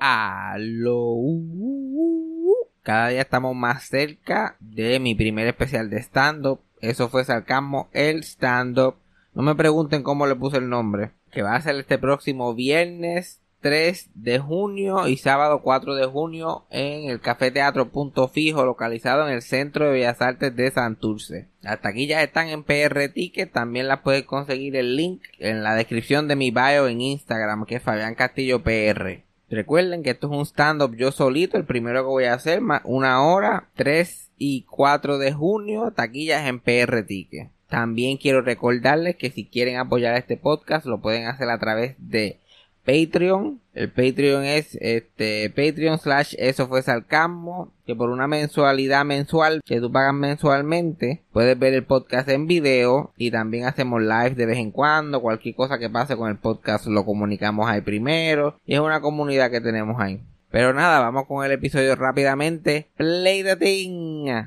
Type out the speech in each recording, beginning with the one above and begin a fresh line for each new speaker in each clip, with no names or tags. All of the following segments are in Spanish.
Aló. Cada día estamos más cerca de mi primer especial de stand-up. Eso fue Sarcasmo, el stand-up. No me pregunten cómo le puse el nombre. Que va a ser este próximo viernes 3 de junio y sábado 4 de junio en el Café Teatro Punto Fijo localizado en el Centro de Bellas Artes de Santurce. Las taquillas están en PR Ticket, también las puedes conseguir el link en la descripción de mi bio en Instagram que es Fabián Castillo PR. Recuerden que esto es un stand-up yo solito, el primero que voy a hacer, una hora, 3 y 4 de junio, taquillas en PR Ticket. También quiero recordarles que si quieren apoyar este podcast lo pueden hacer a través de Patreon. El Patreon es este Patreon slash eso fue sarcasmo. Que por una mensualidad mensual que tú pagas mensualmente, puedes ver el podcast en video. Y también hacemos live de vez en cuando. Cualquier cosa que pase con el podcast lo comunicamos ahí primero. Y es una comunidad que tenemos ahí. Pero nada, vamos con el episodio rápidamente. Play the thing.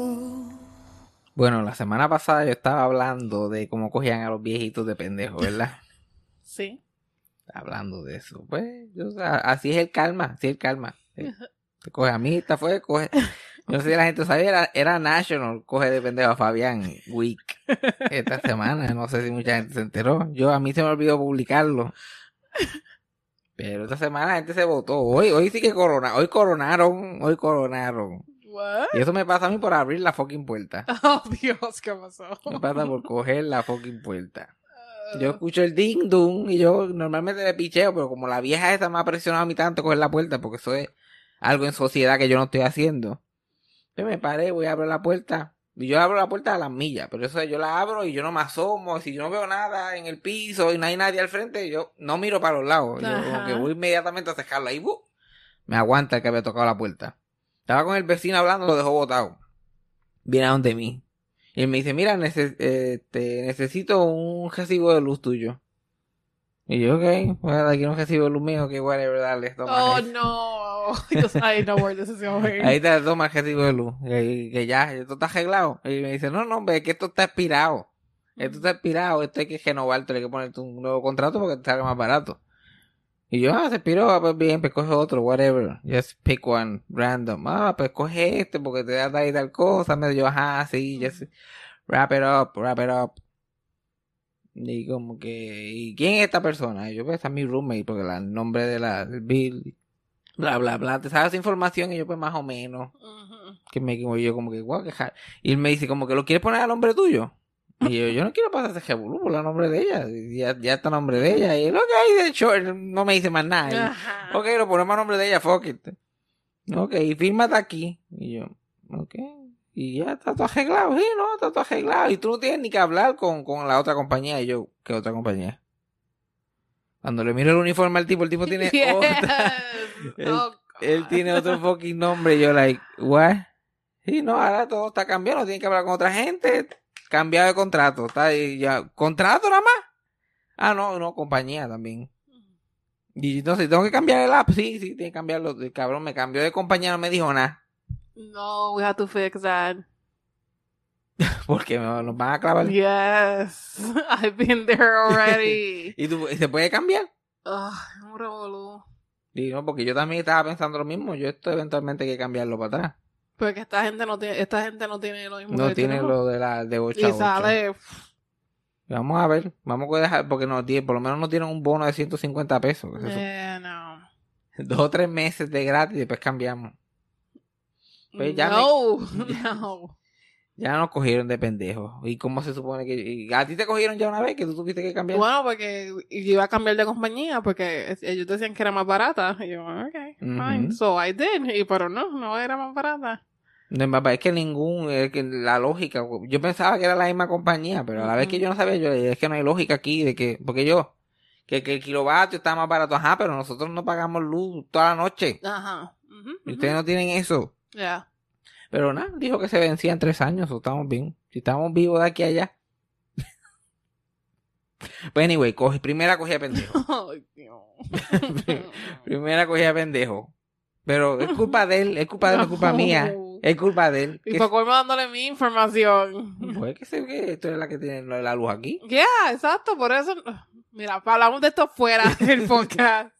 Bueno, la semana pasada yo estaba hablando de cómo cogían a los viejitos de pendejo, ¿verdad?
Sí.
hablando de eso. Pues, yo, o sea, así es el calma, así es el calma. Te coge a mí, esta fue, coge. Yo no sé si la gente sabía, era, era National, coge de pendejo a Fabián Week esta semana. No sé si mucha gente se enteró. Yo a mí se me olvidó publicarlo. Pero esta semana la gente se votó. Hoy, hoy sí que corona, hoy coronaron, hoy coronaron.
What?
Y eso me pasa a mí por abrir la fucking puerta.
Oh, Dios, ¿qué pasó?
Me pasa por coger la fucking puerta. Yo escucho el ding dong y yo normalmente le picheo, pero como la vieja esa me ha presionado a mí tanto coger la puerta, porque eso es algo en sociedad que yo no estoy haciendo. Yo me paré, voy a abrir la puerta. Y yo abro la puerta a las millas, pero eso yo la abro y yo no me asomo. Si yo no veo nada en el piso y no hay nadie al frente, yo no miro para los lados. Yo como que voy inmediatamente a cejarla ahí. ¡bu! Me aguanta el que había tocado la puerta. Estaba con el vecino hablando, lo dejó botado. Viene a donde mí. Y él me dice, mira, nece- este, necesito un recibo de luz tuyo. Y yo, ok, pues aquí un recibo de luz mío, que whatever, dale, toma.
Oh, no. Dios, I know where this is going.
Ahí te toma el recibo de luz. Que, que ya, esto está arreglado. Y me dice, no, no, hombre, es que esto está expirado. Esto está expirado, esto hay que renovar, hay que ponerte un nuevo contrato porque te sale más barato. Y yo, ah, se expiró, ah, pues bien, pues coge otro, whatever. Just pick one, random. Ah, pues coge este porque te da tal y tal cosa. Me yo, ajá, sí, just wrap it up, wrap it up. Y como que, ¿y quién es esta persona? Y yo, pues, esta es mi roommate, porque la- el nombre de la, del bill, bla, bla, bla. Te sabes esa información y yo, pues, más o menos que me yo como que guau que ja-". y él me dice como que lo quieres poner a nombre tuyo y yo yo no quiero pasar ese jebulú por el nombre de ella ya, ya está nombre de ella y él ok de hecho él no me dice más nada ok lo ponemos a nombre de ella fuck it ok y fírmate aquí y yo ok y ya está todo arreglado sí no está todo arreglado y tú no tienes ni que hablar con, con la otra compañía y yo ¿qué otra compañía? cuando le miro el uniforme al tipo el tipo tiene
Yes.
otra Él-
Oh,
él tiene otro fucking nombre. y Yo, like, what? Sí, no, ahora todo está cambiando. Tiene que hablar con otra gente. Cambiado de contrato. Está ahí ya. ¿Contrato nada más? Ah, no, no, compañía también. Y entonces, ¿tengo que cambiar el app? Sí, sí, tiene que cambiarlo. El cabrón me cambió de compañía, no me dijo nada.
No, we have to fix that.
Porque nos van a clavar.
Yes. I've been there already.
¿Y, tú, ¿y se puede cambiar?
Ugh, un revolú.
Y no, porque yo también estaba pensando lo mismo. Yo esto eventualmente hay que cambiarlo para atrás.
Porque esta gente no tiene, esta gente no tiene lo mismo
No
que
tiene lo de la de 8
Y sale.
Vamos a ver, vamos a dejar, porque no tiene, por lo menos no tienen un bono de 150 pesos. Eso-
Eh, no.
Dos o tres meses de gratis y después cambiamos. Pues ya
no, no.
Ya nos cogieron de pendejos. ¿Y cómo se supone que.? y ¿A ti te cogieron ya una vez que tú tuviste que cambiar?
Bueno, porque iba a cambiar de compañía porque ellos decían que era más barata. Y yo, ok, fine. So I did. Y, pero no, no era más barata.
No, papá, es que ningún. Es que la lógica. Yo pensaba que era la misma compañía, pero a la vez que yo no sabía, yo es que no hay lógica aquí. de que Porque yo. Que, que el kilovatio está más barato. Ajá, pero nosotros no pagamos luz toda la noche.
Ajá.
Y ustedes no tienen eso.
Ya.
Pero nada, dijo que se vencía en tres años, o estamos bien. Si estamos vivos de aquí a allá. pues anyway, coge, primera cogida de pendejo.
Ay, Dios.
primera cogida de pendejo. Pero es culpa de él, es culpa de él, no es culpa mía. Es culpa de él.
Y colmo dándole mi información.
Pues que sé que esto es la que tiene la luz aquí.
Yeah, exacto, por eso. Mira, hablamos de esto fuera del podcast.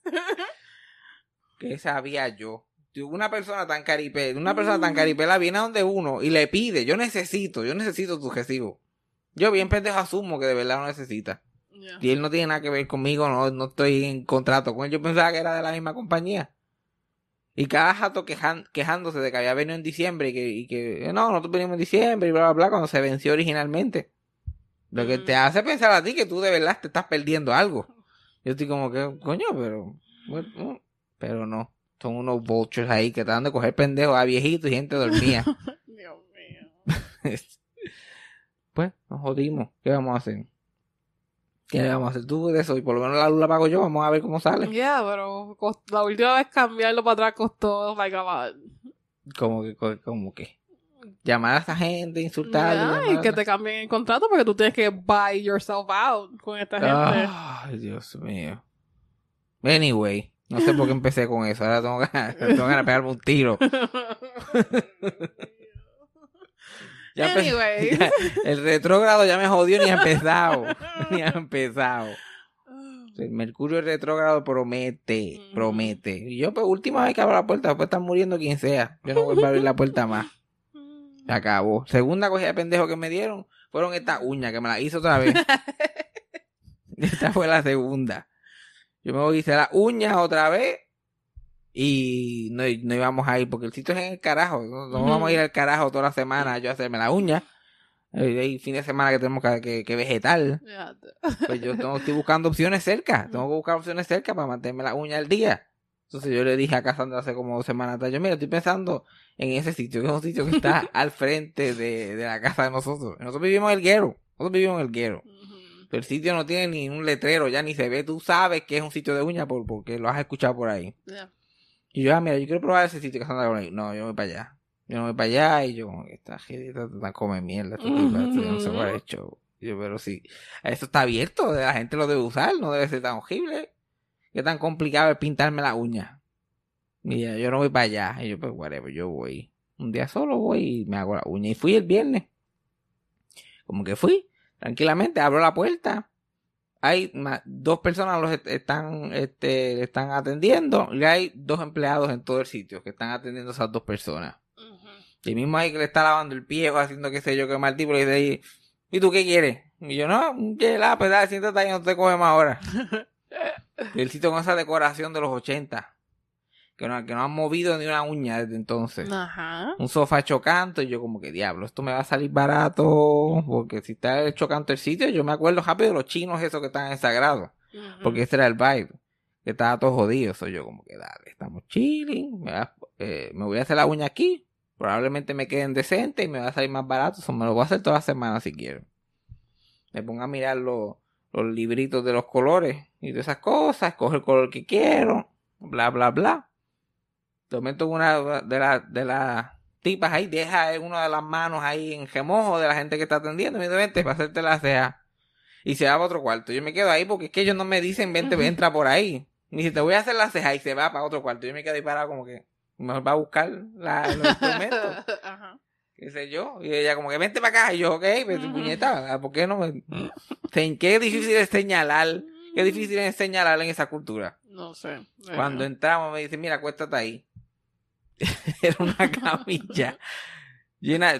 Que sabía yo. Una persona tan caripe, una persona tan caripela viene a donde uno y le pide, yo necesito, yo necesito tu recibo. Yo bien pendejo asumo que de verdad lo necesita.
Yeah.
Y él no tiene nada que ver conmigo, no, no estoy en contrato con él. Yo pensaba que era de la misma compañía. Y cada jato quejan- quejándose de que había venido en diciembre y que, y que no, nosotros venimos en diciembre y bla, bla, bla, cuando se venció originalmente. Lo que
Mm.
te hace pensar a ti que tú de verdad te estás perdiendo algo. Yo estoy como que, coño, pero, bueno, pero no. Son unos vultures ahí que tratan de coger pendejos a viejitos y gente dormía.
Dios mío.
pues, nos jodimos. ¿Qué vamos a hacer? ¿Qué le vamos a hacer tú de eso? Y por lo menos la luz la pago yo. Vamos a ver cómo sale.
Yeah, pero la última vez cambiarlo para atrás costó like a.
Como que, co- como que. Llamar a esa gente, insultarle.
Yeah, y
a-
que te cambien el contrato porque tú tienes que buy yourself out con esta gente.
Ay, Dios mío. Anyway, no sé por qué empecé con eso. Ahora tengo ganas, tengo ganas de pegarme un tiro. Ya empe-
Anyways.
ya- el retrógrado ya me jodió ni ha empezado. ni ha empezado. El Mercurio retrógrado promete, promete. Y yo, pues, última vez que abro la puerta, después estar muriendo quien sea. Yo no vuelvo a abrir la puerta más. Se acabó. Segunda cogida de pendejo que me dieron fueron estas uñas, que me las hice otra vez. Esta fue la segunda. Yo me hice las uñas otra vez y no, no íbamos a ir porque el sitio es en el carajo. No, vamos a ir al carajo toda la semana yo a hacerme las uñas. Eh, Hay fin de semana que tenemos que, que, que vegetar. Pues yo tengo, estoy buscando opciones cerca. Tengo que buscar opciones cerca para mantenerme las uñas al día. Entonces yo le dije a Cassandra hace como dos semanas atrás, yo mira, estoy pensando en ese sitio, que es un sitio que está al frente de, de la casa de nosotros. Nosotros vivimos en el guero. Nosotros vivimos en el guero. Pero el sitio no tiene ni un letrero, ya ni se ve. Tú sabes que es un sitio de uñas por, porque lo has escuchado por ahí.
Yeah.
Y yo, ah, mira, yo quiero probar ese sitio que Cassandra con ahí. No, yo voy para allá. Yo no voy para allá y yo como que esta gente está come mierda. esta tipa, esto yo no el show. Y Yo, pero sí, eso está abierto, la gente lo debe usar, no debe ser tan horrible. Qué tan complicado es pintarme la uña. Mira, yo no voy para allá. Y yo, pues, whatever, yo voy. Un día solo voy y me hago la uña. Y fui el viernes. Como que fui, tranquilamente, abro la puerta. Hay dos personas los est- están, este, están atendiendo. Y hay dos empleados en todo el sitio que están atendiendo a esas dos personas.
Ujú.
Y mismo ahí que le está lavando el pie o haciendo qué sé yo qué mal tipo, le dice ahí, ¿y tú qué quieres? Y yo, no, un gelado, pues dale, siéntate ahí, no te cogemos ahora. y el sitio con esa decoración de los 80, que no, que no han movido ni una uña desde entonces.
Ajá.
Un sofá chocanto, y yo como que, diablo, esto me va a salir barato, porque si está chocanto el sitio, yo me acuerdo rápido de los chinos esos que están en Sagrado. Porque ese era el vibe. Que estaba todo jodido. Soy yo como que dale, estamos chilling. Me, va- eh, me voy a hacer la uña aquí. Probablemente me queden decentes y me va a salir más barato. So, me lo voy a hacer toda la semana si quiero. Me pongo a mirar los, los libritos de los colores y de esas cosas. Cojo el color que quiero. Bla, bla, bla. De momento una de las de las tipas ahí deja una de las manos ahí en remojo de la gente que está atendiendo. Y me dice, vente para hacerte la ceja y se va para otro cuarto. Yo me quedo ahí porque es que ellos no me dicen, vente, entra por ahí. Ni si te voy a hacer la ceja y se va para otro cuarto. Yo me quedo ahí parado como que mejor va a buscar la, los instrumentos,
Ajá.
qué sé yo. Y ella como que vente para acá. Y yo, ok, pues
Ujú.
puñeta, ¿por qué no me... Qué difícil es señalar, qué difícil es señalar en esa cultura.
No sé.
Cuando entramos me dice, mira, acuéstate ahí. era una camilla llena,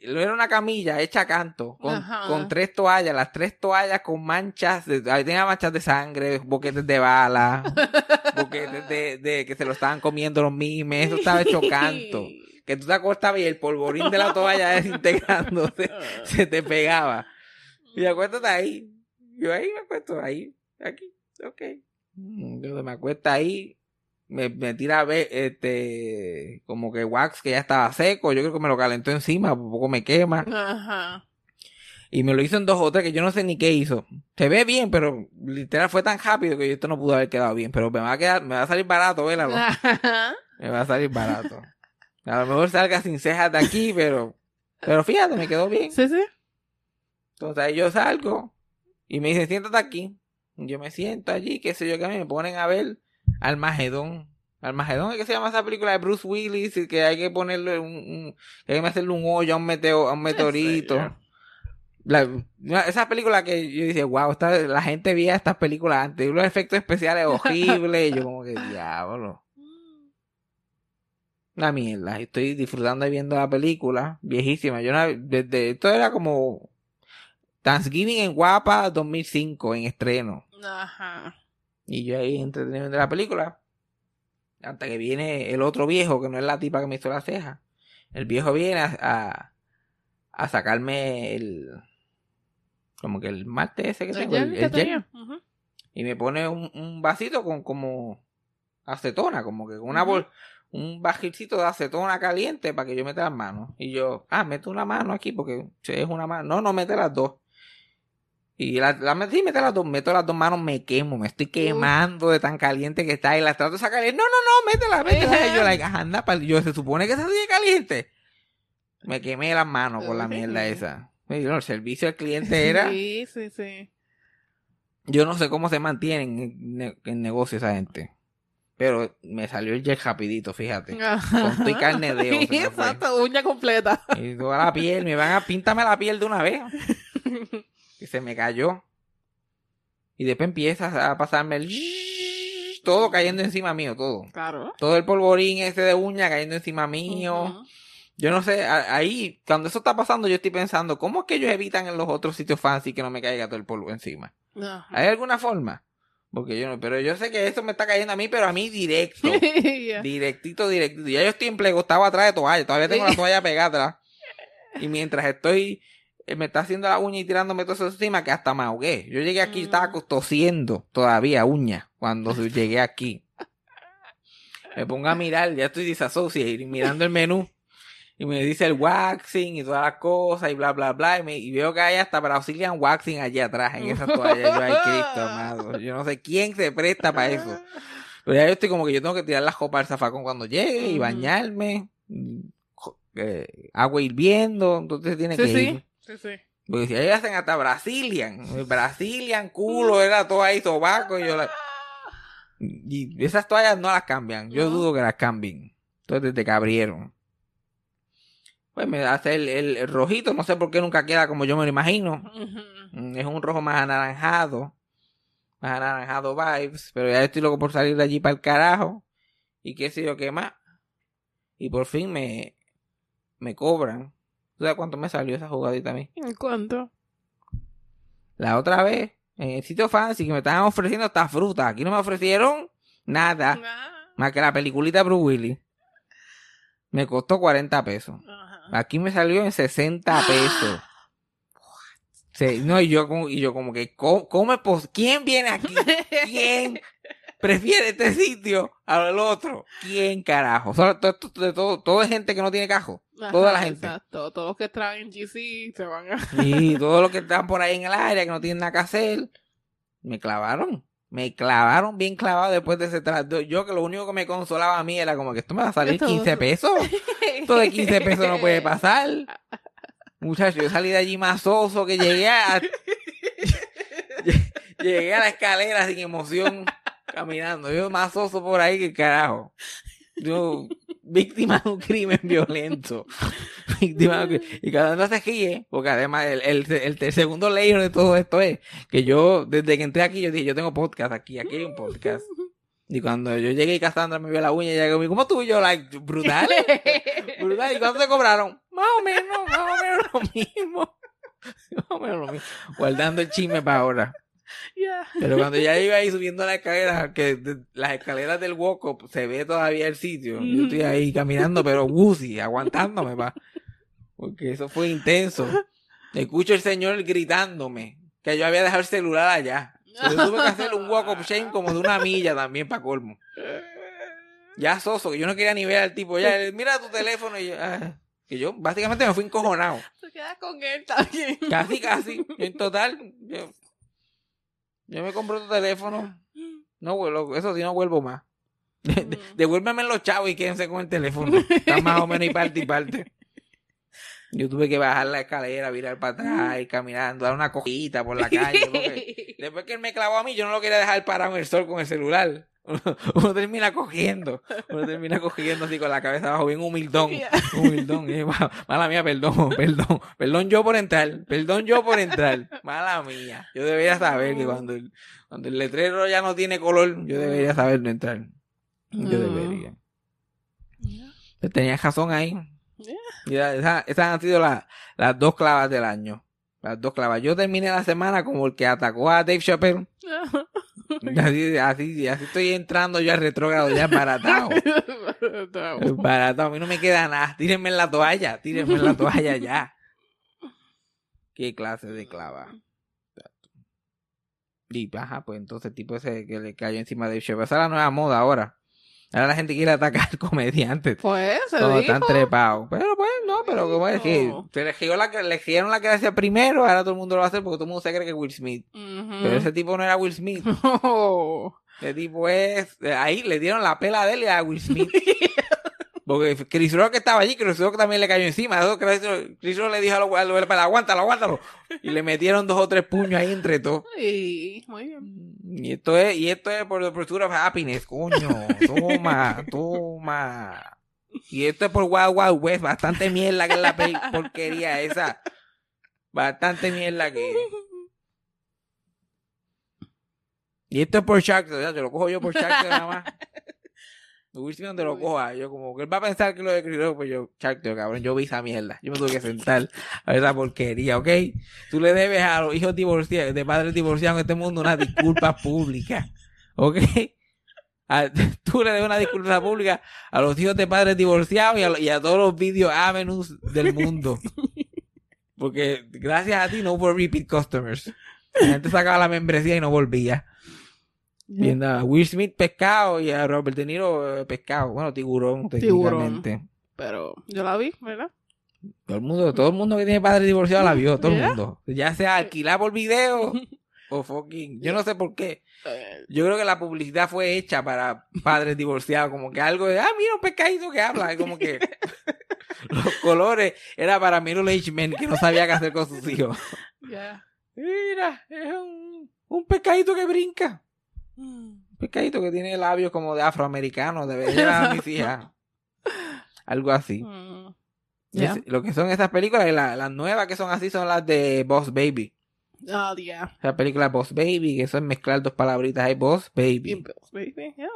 era una camilla hecha a canto, con, con tres toallas, las tres toallas con manchas, de, ahí tenía manchas de sangre, boquetes de bala, boquetes de, de que se lo estaban comiendo los mimes, eso estaba hecho canto. que tú te acostabas y el polvorín de la toalla desintegrándose se te pegaba. Y acuéstate ahí. Yo ahí me acuesto, ahí, aquí, ok. Mm, Yo me acuesto ahí, me, me tira a ver, este, como que wax que ya estaba seco, yo creo que me lo calentó encima, poco me quema.
Ajá.
Y me lo hizo en dos o tres que yo no sé ni qué hizo. Se ve bien, pero literal fue tan rápido que esto no pudo haber quedado bien. Pero me va a quedar, me va a salir barato, vélalo.
Ajá.
Me va a salir barato. A lo mejor salga sin cejas de aquí, pero, pero fíjate, me quedó bien.
Sí, sí.
Entonces ahí yo salgo y me dicen, siéntate aquí. Yo me siento allí, qué sé yo, que a mí me ponen a ver Almagedón. Almagedón es que se llama esa película de Bruce Willis y que hay que ponerle un, un- que hay que hacerle un hoyo a un, meteo, a un meteorito. La, esa película que yo dije, wow, esta, la gente veía estas películas antes, y los efectos especiales horribles, y yo como que diablo. Una mierda, y estoy disfrutando de viendo la película, viejísima. Yo no- desde, esto era como Thanksgiving en Guapa 2005, en estreno.
Ajá.
Y yo ahí entretenido de la película. Hasta que viene el otro viejo, que no es la tipa que me hizo la ceja. El viejo viene a, a, a sacarme el. Como que el martes ese que
El
tengo.
gel
el-
que
el gel.
tenía. Ujú.
y me pone un, un vasito con como acetona, como que con una bol, un bajilcito de acetona caliente para que yo meta las manos. Y yo, ah, meto una mano aquí porque es una mano. No, no, mete las dos. Y la, la metí, mete las dos, meto las dos manos, me quemo, me estoy quemando de tan caliente que está y las trato de sacar. y, No, no, no, métela, métela. Y yo, like, anda, pal- yo, se supone que se sigue caliente. Me quemé las manos con la mierda esa. Y, no, el servicio al cliente era.
Sí, sí, sí.
Yo no sé cómo se mantienen en, en negocio esa gente. Pero me salió el jet rapidito, fíjate. Con tu carne de fue.
Exacto, uña completa.
Y toda la piel, me van a píntame la piel de una vez. Y se me cayó. Y después empieza a pasarme el todo cayendo encima mío, todo.
Claro.
Todo el polvorín ese de uña cayendo encima mío. Yo no sé, ahí, cuando eso está pasando, yo estoy pensando, ¿cómo es que ellos evitan en los otros sitios fancy que no me caiga todo el polvo encima?
Ajá.
¿Hay alguna forma? Porque yo no, pero yo sé que eso me está cayendo a mí, pero a mí directo.
Ya.
directito, directito. Ya yo estoy en plego, estaba atrás de toalla, todavía tengo la toalla pegada atrás. Y mientras estoy, me está haciendo la uña y tirándome todo eso encima, que hasta me ahogué. Yo llegué aquí,
Mm.
estaba tosiendo todavía uña cuando llegué aquí. Me pongo a mirar, ya estoy disassociated, mirando el menú. Y me dice el waxing y todas las cosas y bla, bla, bla. Y, me- y veo que hay hasta Brazilian waxing allí atrás en esa toalla. Yo, ay, Cristo, amado. Yo no sé quién se presta para eso. Pero ya yo estoy como que yo tengo que tirar la copa al zafacón cuando llegue y
Ujú.
bañarme. mm, eh, agua hirviendo, entonces tiene
Sí,
que
sí.
ir.
Sí, sí.
Porque si ahí hacen hasta Brazilian, Brazilian culo, era todo ahí sobaco. Y, yo la- y esas toallas no las cambian. Yo
No.
dudo que las cambien. Entonces desde que abrieron. Pues me hace el, el- rojito, no sé por qué nunca queda como yo me lo imagino. Mm, Es un rojo más anaranjado. Más anaranjado vibes. Pero ya estoy loco por salir de allí para el carajo. Y qué sé yo qué más. Y por fin me, me cobran. ¿Tú sabes cuánto me salió esa jugadita a mí?
¿En cuánto?
La otra vez, en el sitio fancy que me estaban ofreciendo esta fruta. Aquí no me ofrecieron nada.
Ah.
Más que la peliculita Bruce Willis. Me costó 40 pesos.
Ajá.
Aquí me salió en 60 pesos. Sí, no, y yo como, y yo como que, ¿cómo, cómo es pos- ¿Quién viene aquí? ¿Quién prefiere este sitio al otro? ¿Quién carajo? Todo, todo, todo es gente que no tiene cajo. Toda la gente.
Exacto. Todos los que traen en GC se van a.
Y todos los que están por ahí en el área que no tienen nada que hacer, me clavaron. Me clavaron bien clavado después de ese trato. Yo que lo único que me consolaba a mí era como que esto me va a salir
Esto-
15 pesos. Esto de 15 pesos no puede pasar. Muchacho, yo salí de allí masoso que llegué a... llegué a la escalera sin emoción caminando. Yo masoso por ahí que carajo. Yo víctima de un crimen violento. víctima de un cri- Y uno se ríe, porque además el, el, el- el segundo layer de todo esto es que yo, desde que entré aquí, yo dije, yo tengo podcast aquí, aquí hay un podcast. Y cuando yo llegué y Cassandra me vio la uña, ella me ¿cómo tú y yo? Like, brutal. brutal. ¿Y cuánto te cobraron? Más o menos, más o menos lo mismo. más o menos lo mismo. Guardando el chisme para ahora.
Yeah.
Pero cuando ya iba ahí subiendo la escalera, que de- las escaleras del walk se ve todavía el sitio. Yo estoy ahí caminando, pero woozy, aguantándome, pa. Porque eso fue intenso. Escucho el señor gritándome que yo había dejado el celular allá. Yo tuve que hacer un walk of shame como de una milla también para colmo. Ya soso, que yo no quería ni ver al tipo. Ya, mira tu teléfono y yo, ah, que yo básicamente me fui encojonado.
Se queda con él también.
Casi, casi. Yo en total, yo, yo me compro tu teléfono. No vuelvo, eso sí no vuelvo más. De- de- devuélveme los chavos y quédense con el teléfono. Está más o menos y parte y parte. Yo tuve que bajar la escalera, virar para atrás, ir caminando, dar una cogida por la calle. porque después que él me clavó a mí, yo no lo quería dejar parado en el sol con el celular. Uno termina cogiendo, uno termina cogiendo así con la cabeza abajo, bien humildón, humildón. "Ma- Mala mía, perdón, perdón, perdón yo por entrar, perdón yo por entrar, mala mía. Yo debería saber que cuando el, cuando el letrero ya no tiene color, yo debería saber no entrar. Yo
No.
debería. Tenía razón ahí.
Yeah.
Ya, esa- esas han sido la- las dos clavas del año. Las dos clavas. Yo terminé la semana como el que atacó a Dave Chappelle. Así, así, así estoy entrando yo al retrógrado ya embaratado. Embaratado. A mí no me queda nada. Tírenme en la toalla. Tírenme en la toalla ya. Qué clase de clava. Y ajá, pues entonces el tipo ese que le cayó encima de Chappelle. Esa es la nueva moda ahora. Ahora la gente quiere atacar comediantes.
Pues, se
Todos están trepados. Pero pues, no, pero como es que se le giró la, le giraron la gracia primero, ahora todo el mundo lo va a hacer porque todo el mundo se cree que es Will Smith. Pero ese tipo no era Will Smith. Ese tipo es. Ahí le dieron la pela de él y a Will Smith. Porque Chris Rock estaba allí, Chris Rock también le cayó encima. Chris Rock- Chris Rock le dijo a los aguántalo, aguántalo. Y le metieron dos o tres puños ahí entre todos.
Sí, muy bien.
Y esto es, y esto es por the pursuit of happiness, coño. Toma, toma. Y esto es por Wild Wild West, bastante mierda que es la porquería esa. Bastante mierda que es. Y esto es por Shark ya, te lo cojo yo por Shark nada más. Will Smith donde lo coja, yo como que él va a pensar que lo Rock, pues yo, Tank, cabrón, yo vi esa mierda. Yo me tuve que sentar a esa porquería, ¿ok? Tú le debes a los hijos divorciados, de padres divorciados en este mundo una disculpa pública, ¿ok? A- tú le debes una disculpa pública a los hijos de padres divorciados y a, y a todos los video avenues del mundo. Porque gracias a ti no hubo repeat customers. La gente sacaba la membresía y no volvía. Viendo a Will Smith pescado y a Robert De Niro eh, pescado. Bueno, tiburón,
Tiburón.
técnicamente.
Pero yo la vi, ¿verdad?
Todo el mundo, todo el mundo que tiene padre divorciado la vio, todo el
Yeah.
mundo. Ya sea alquilar por video o fucking. Yo no sé por qué.
Eh,
Yo creo que la publicidad fue hecha para padres divorciados, como que algo de, ah, mira un pescadito que habla, y como que los colores era para middle age men que no sabía qué hacer con sus hijos.
ya.
Mira, es un, un pescadito que brinca. Un pescadito que tiene labios como de afroamericano, debería llevar a mis hijas. Algo así.
Mm.
Es- lo que son estas películas, la- las nuevas que son así son las de Boss Baby.
Ah, yeah.
La película Boss Baby, que eso es mezclar dos palabritas ahí, Boss Baby.
Impulse, baby, yeah.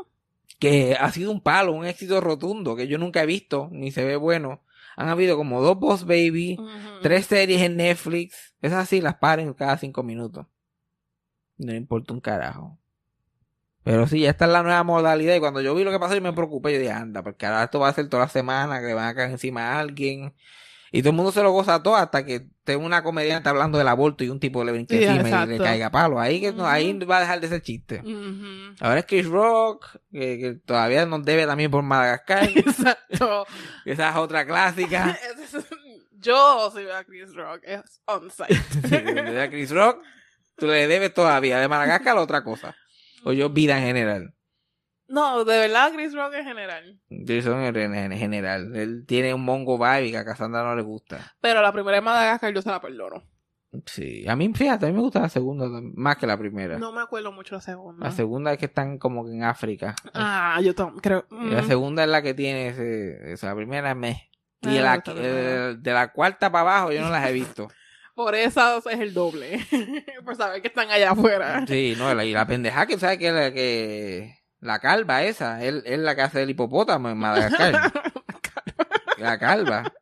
Que ha sido un palo, un éxito rotundo, que yo nunca he visto, ni se ve bueno. Han habido como dos Boss Baby, tres series en Netflix. Esas sí las paren cada cinco minutos. No importa un carajo. Pero sí, esta es la nueva modalidad. Y cuando yo vi lo que pasó, yo me preocupé. Yo dije, anda, porque ahora esto va a ser toda la semana, que le van a caer encima a alguien. Y todo el mundo se lo goza todo hasta que tenga una comediante hablando del aborto y un tipo le brinque
Sí,
encima y le caiga palo. Ahí, que no- ahí va a dejar de ser chiste. Ahora es Chris Rock, que, que todavía nos debe también por Madagascar.
Exacto.
esa es otra clásica.
Yo soy a Chris Rock, es on site.
Sí, a Chris Rock, tú le debes todavía. De Madagascar, otra cosa. O yo, vida en general.
No, de verdad, Chris Rock en general.
Chris Rock en, en general. Él tiene un mongo vibe que a Cassandra no le gusta.
Pero la primera de Madagascar yo se la perdono.
Sí. A mí, fíjate, a mí me gusta la segunda más que la primera.
No me acuerdo mucho la segunda.
La segunda es que están como que en África.
Ah, yo creo.
La
mm.
segunda es la que tiene ese, esa primera es meh. Y la,
me la
eh, de la cuarta para abajo yo no las he visto.
Por eso es el doble. Por saber que están allá afuera.
Sí, no, la- y la pendeja que sabe que la que la calva esa, él es la que hace el hipopótamo en Madagascar. la calva.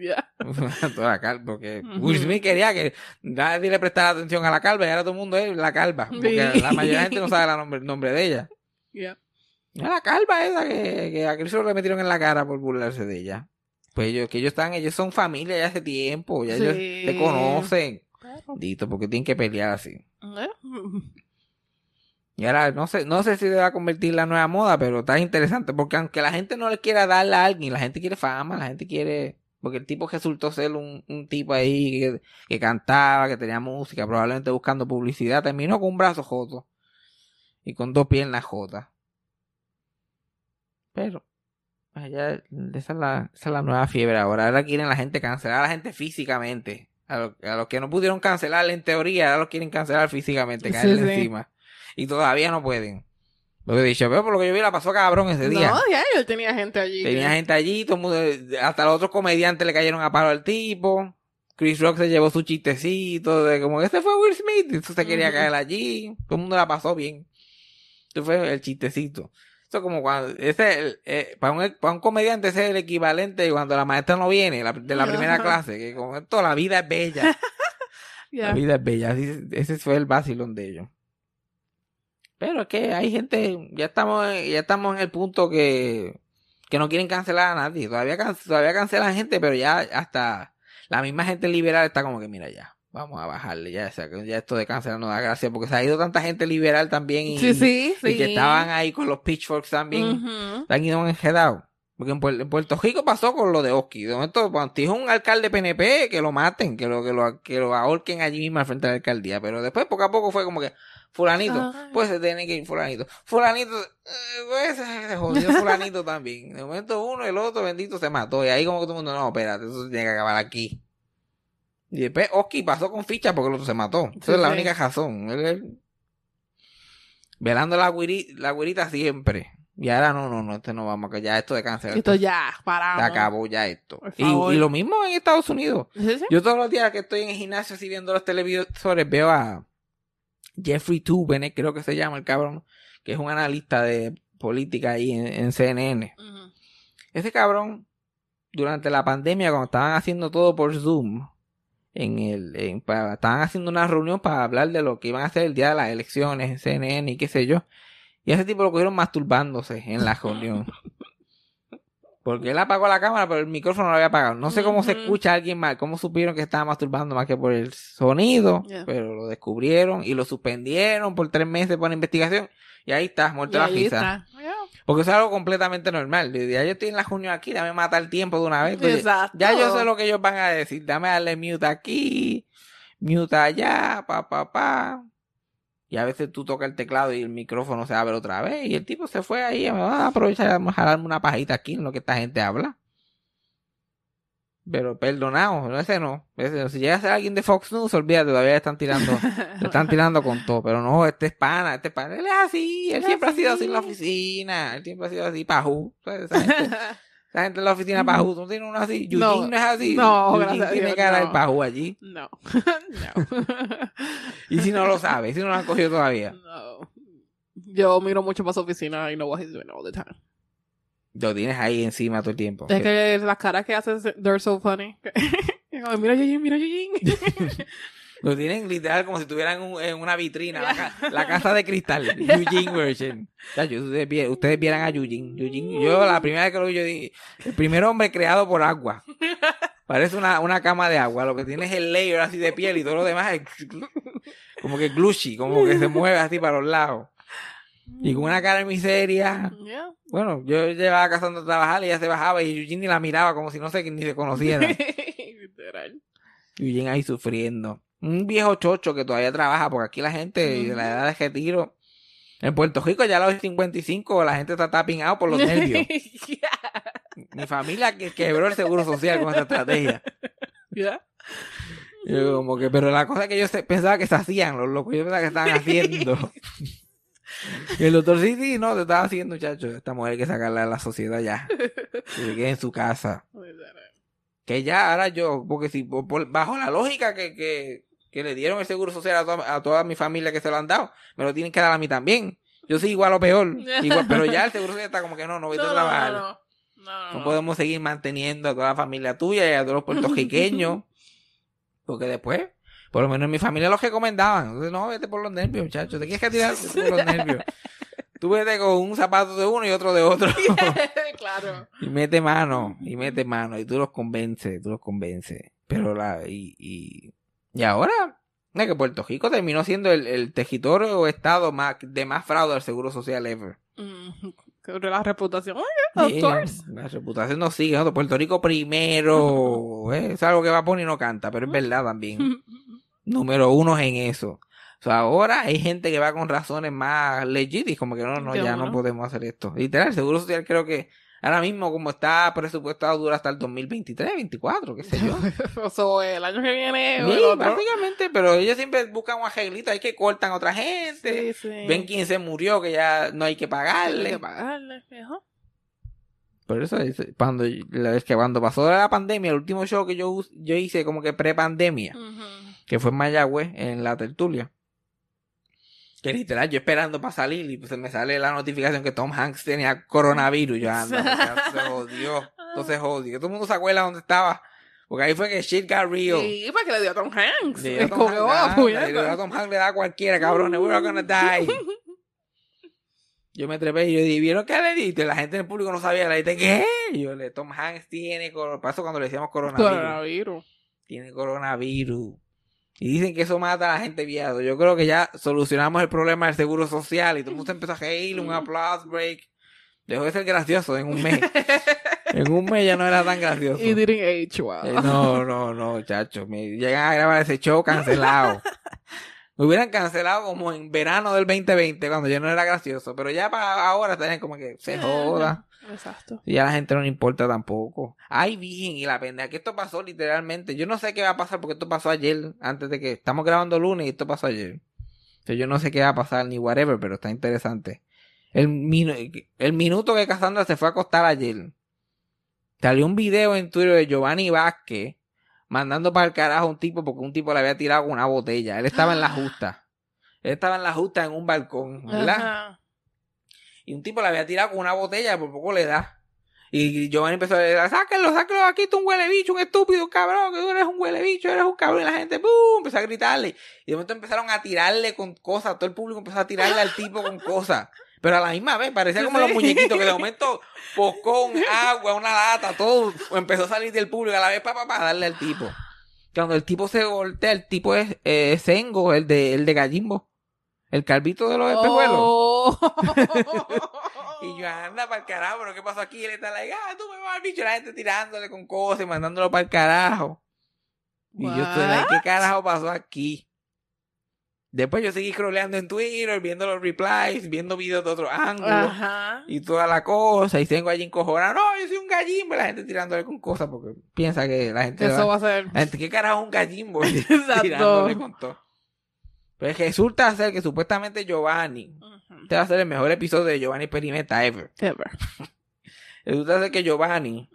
Ya.
Toda la calva, porque. Will Smith quería que nadie le prestara atención a la calva y ahora todo el mundo es la calva. Porque
Sí.
la mayoría de la gente no sabe la nombre- el nombre de ella.
Ya.
Es la calva esa que, que a Chris le metieron en la cara por burlarse de ella. Pues ellos, que ellos están, ellos son familia ya hace tiempo, ya ellos se conocen. Dito, porque tienen que pelear así.
Eh,
Y ahora no sé, no sé si se va a convertir la nueva moda, pero está interesante, porque aunque la gente no le quiera darle a alguien, la gente quiere fama, la gente quiere, porque el tipo resultó ser un, un tipo ahí que, que cantaba, que tenía música, probablemente buscando publicidad, terminó con un brazo joto y con dos piernas jotas. Pero, ya, esa es la, esa es la nueva fiebre ahora. Ahora quieren la gente cancelar a la gente físicamente. A, lo- a los que no pudieron cancelar en teoría, ahora los quieren cancelar físicamente, caerle
sí.
encima. Y todavía no pueden. Lo que he dicho, veo por lo que yo vi, la pasó cabrón ese día.
No, ya, él tenía gente allí.
Tenía gente allí, todo el mundo- hasta los otros comediantes le cayeron a palo al tipo. Chris Rock se llevó su chistecito de como este fue Will Smith, y eso se quería caer allí. Todo el mundo la pasó bien. Eso fue el chistecito. Eso como cuando, ese, el- eh, para, un, para un comediante ese es el equivalente cuando la maestra no viene la- de la primera clase, que como esto, la vida es bella. La vida es bella. Así- ese fue el vacilón de ellos. Pero es que hay gente, ya estamos, ya estamos en el punto que, que no quieren cancelar a nadie. Todavía, todavía cancelan gente, pero ya hasta la misma gente liberal está como que, mira ya, vamos a bajarle ya. O sea, que ya esto de cancelar no da gracia porque se ha ido tanta gente liberal también y,
Sí, sí, sí.
y que estaban ahí con los pitchforks también.
Ujú.
Se han ido enjedados. Porque en, Puer- en Puerto Rico pasó con lo de Oski. De momento, cuando dijo un alcalde PNP, que lo maten, que lo, que lo, que lo ahorquen allí mismo al frente de la alcaldía. Pero después, poco a poco, fue como que, fulanito,
Ay.
pues se tiene que ir fulanito. Fulanito, eh, pues se jodió fulanito también. De momento uno, el otro, bendito, se mató. Y ahí como que todo el mundo, no, espérate, eso tiene que acabar aquí. Y después Oski pasó con ficha porque el otro se mató. Esa
Sí,
es la
sí.
única razón. Él- él- velando la, güiri- la güirita siempre. Y ahora no, no, no, este no vamos, que ya esto de cáncer.
Esto ya, paramos.
Se acabó ya esto. Y, lo mismo en Estados Unidos.
Sí, sí.
Yo todos los días que estoy en el gimnasio así viendo los televisores veo a Jeffrey Toobin, creo que se llama el cabrón, que es un analista de política ahí en, en CNN.
Ujú.
Ese cabrón, durante la pandemia, cuando estaban haciendo todo por Zoom, en el, en, para- estaban haciendo una reunión para hablar de lo que iban a hacer el día de las elecciones en CNN y qué sé yo. Y a ese tipo lo cogieron masturbándose en la reunión. Porque él apagó la cámara, pero el micrófono no lo había apagado. No sé cómo se escucha a alguien mal, cómo supieron que estaba masturbando más que por el sonido,
Yeah.
pero lo descubrieron y lo suspendieron por tres meses por investigación. Y ahí está, muerto
Y
la
ahí está.
Porque eso es algo completamente normal. Ya yo estoy en la junio aquí, dame matar el tiempo de una vez.
Exacto.
ya yo sé lo que ellos van a decir. Dame darle mute aquí, mute allá, pa, pa, pa. Y a veces tú tocas el teclado y el micrófono se abre otra vez. Y el tipo se fue ahí. Me va a aprovechar a jalarme una pajita aquí en lo que esta gente habla. Pero perdonado, no, ese no. Ese no. Si llega a ser alguien de Fox News, olvídate, todavía le están tirando, le están tirando con todo. Pero no, este es pana, este es pana. Él es así, él siempre ha sido así en la oficina. Él siempre ha sido así, pajú. Esa gente, esa gente en la oficina pajú, ¿no tiene uno así? Eugene
No,
no, es así.
no,
Eugene
gracias a
tiene
Dios,
cara de
no.
pajú allí.
No. no.
Y si no lo sabe, si no lo han cogido todavía.
No. Yo miro mucho para su oficina y know what he's doing all the time.
Lo tienes ahí encima todo el tiempo.
Es que las caras que hace, they're so funny. Mira Eugene, mira Eugene.
Lo tienen literal como si estuvieran en, un- en una vitrina, la, ca- la casa de cristal, Eugene version. Ustedes, vi- ustedes vieran a Eugene. Eugene. Yo la primera vez que lo vi, yo dije, el primer hombre creado por agua. Parece una, una cama de agua, lo que tiene es el layer así de piel y todo lo demás es como que glushy, como que se mueve así para los lados. Y con una cara de miseria.
Yeah.
Bueno, yo llevaba casando a trabajar y ella se bajaba y Eugene ni la miraba como si no sé ni se conociera. Eugene ahí sufriendo. Un viejo chocho que todavía trabaja, porque aquí la gente de la edad de retiro. En Puerto Rico ya a los 55 la gente está tapping out por los nervios. Mi familia que quebró el seguro social con esa estrategia.
Yeah.
Yo como que, pero la cosa que yo se- pensaba que se hacían, los locos, yo pensaba que estaban haciendo. Y el doctor, sí, sí, no, te estaba haciendo, muchacho. Esta mujer hay que sacarla de la sociedad ya. Que se quede en su casa. Que ya, ahora yo, porque si por- por- bajo la lógica que, que, que le dieron el seguro social a toda, a toda mi familia que se lo han dado, me lo tienen que dar a mí también. Yo soy igual o peor, igual, pero ya el seguro social está como que no, no voy a
No, no,
trabajar.
no, No,
No podemos seguir manteniendo a toda la familia tuya y a todos los puertorriqueños. porque después, por lo menos en mi familia los recomendaban. Entonces, no, vete por los nervios, muchachos. Te quieres que tirar por los nervios. Tú vete con un zapato de uno y otro de otro.
claro.
y mete mano, y mete mano. Y tú los convences, tú los convences. Pero la, y, y, y ahora, es que Puerto Rico terminó siendo el, el territorio o estado más, de más fraude al seguro social ever.
Mm, Sobre la reputación. Of
Sí,
course.
La reputación no sigue, ¿no? Puerto Rico primero. ¿eh? Es algo que va y no canta, pero es verdad también. Número uno en eso. O sea, ahora hay gente que va con razones más legítimas, como que no, no, ya no podemos hacer esto. Literal, el Seguro Social creo que ahora mismo como está presupuestado dura hasta el 2023, 24, qué sé yo.
o sea, el año que viene.
Sí,
el otro.
básicamente, pero ellos siempre buscan un arreglito, hay que cortan a otra gente.
Sí, sí.
Ven quién se murió, que ya no hay que
Hay
pagarle.
que pagarle. ajá.
Por eso es cuando la vez que cuando pasó la pandemia, el último show que yo yo hice como que pre-pandemia,
Ujú.
Que fue en Mayagüez, en la tertulia. Que literal, yo esperando para salir y pues me sale la notificación que Tom Hanks tenía coronavirus. Yo ando, se jodió. Entonces jodió. Todo el mundo se acuerda dónde estaba. Porque ahí fue que shit got real.
Sí, para que le dio a Tom Hanks.
Le dio a Tom Hanks,
oh,
ah, le dio a Tom Hanks le da a cualquiera, cabrones. We're all gonna die. Yo me trepé y yo dije, ¿vieron qué le diste? La gente en el público no sabía. Le dije, ¿qué? Y yo le, Tom Hanks tiene coronavirus. Pasó cuando le decíamos coronavirus.
Coronavirus.
Tiene coronavirus. Y dicen que eso mata a la gente vieja. Yo creo que ya solucionamos el problema del seguro social y todo el mundo empezó a reír, un applause break. Dejó de ser gracioso en un mes. en un mes ya no era tan gracioso.
Y didn't age well.
Eh, no, no, no, chacho. Me llegan a grabar ese show cancelado. Me hubieran cancelado como en verano del 2020, cuando ya no era gracioso. Pero ya para ahora también como que se joda.
Exacto.
Y a la gente no le importa tampoco. Ay, bien, y la pendeja que esto pasó literalmente. Yo no sé qué va a pasar porque esto pasó ayer, antes de que estamos grabando lunes y esto pasó ayer. Entonces, yo no sé qué va a pasar ni whatever, pero está interesante. El, minu- el minuto que Cassandra se fue a acostar ayer, salió un video en Twitter de Giovanni Vázquez mandando para el carajo a un tipo porque un tipo le había tirado una botella. Él estaba en la justa. Él estaba en la justa en un balcón, ¿verdad?
Ajá.
Y un tipo le había tirado con una botella, por poco le da. Y Giovanni empezó a decir, sáquenlo, sáquenlo, aquí tú un huele bicho, un estúpido, un cabrón, que tú eres un huele bicho, eres un cabrón. Y la gente, ¡pum! empezó a gritarle. Y de momento empezaron a tirarle con cosas, todo el público empezó a tirarle al tipo con cosas. Pero a la misma vez, parecía como
Sí.
los muñequitos, que de momento pocón, agua, una lata, todo empezó a salir del público a la vez para pa, pa, darle al tipo. Cuando el tipo se voltea, el tipo es eh, Sengo, el de, el de Gallimbo. El calvito de los espejuelos.
Oh.
Y yo, anda para el carajo, pero ¿qué pasó aquí? Y él está like, ah, tú me vas al bicho, la gente tirándole con cosas y mandándolo para el carajo. Y yo estoy like, ¿qué carajo pasó aquí? Después yo seguí scrolleando en Twitter, viendo los replies, viendo videos de otro ángulo
Ajá.
y toda la cosa. Y tengo allí encojonado, no, yo soy un gallimbo. La gente tirándole con cosas porque piensa que la gente.
Eso
va-
va a ser.
la gente, ¿qué carajo es un gallimbo?
Exacto.
tirándole con todo. Pero es que resulta ser que supuestamente Giovanni. Este va a ser el mejor episodio de Giovanni Experimenta ever.
Ever.
Resulta ser que Giovanni,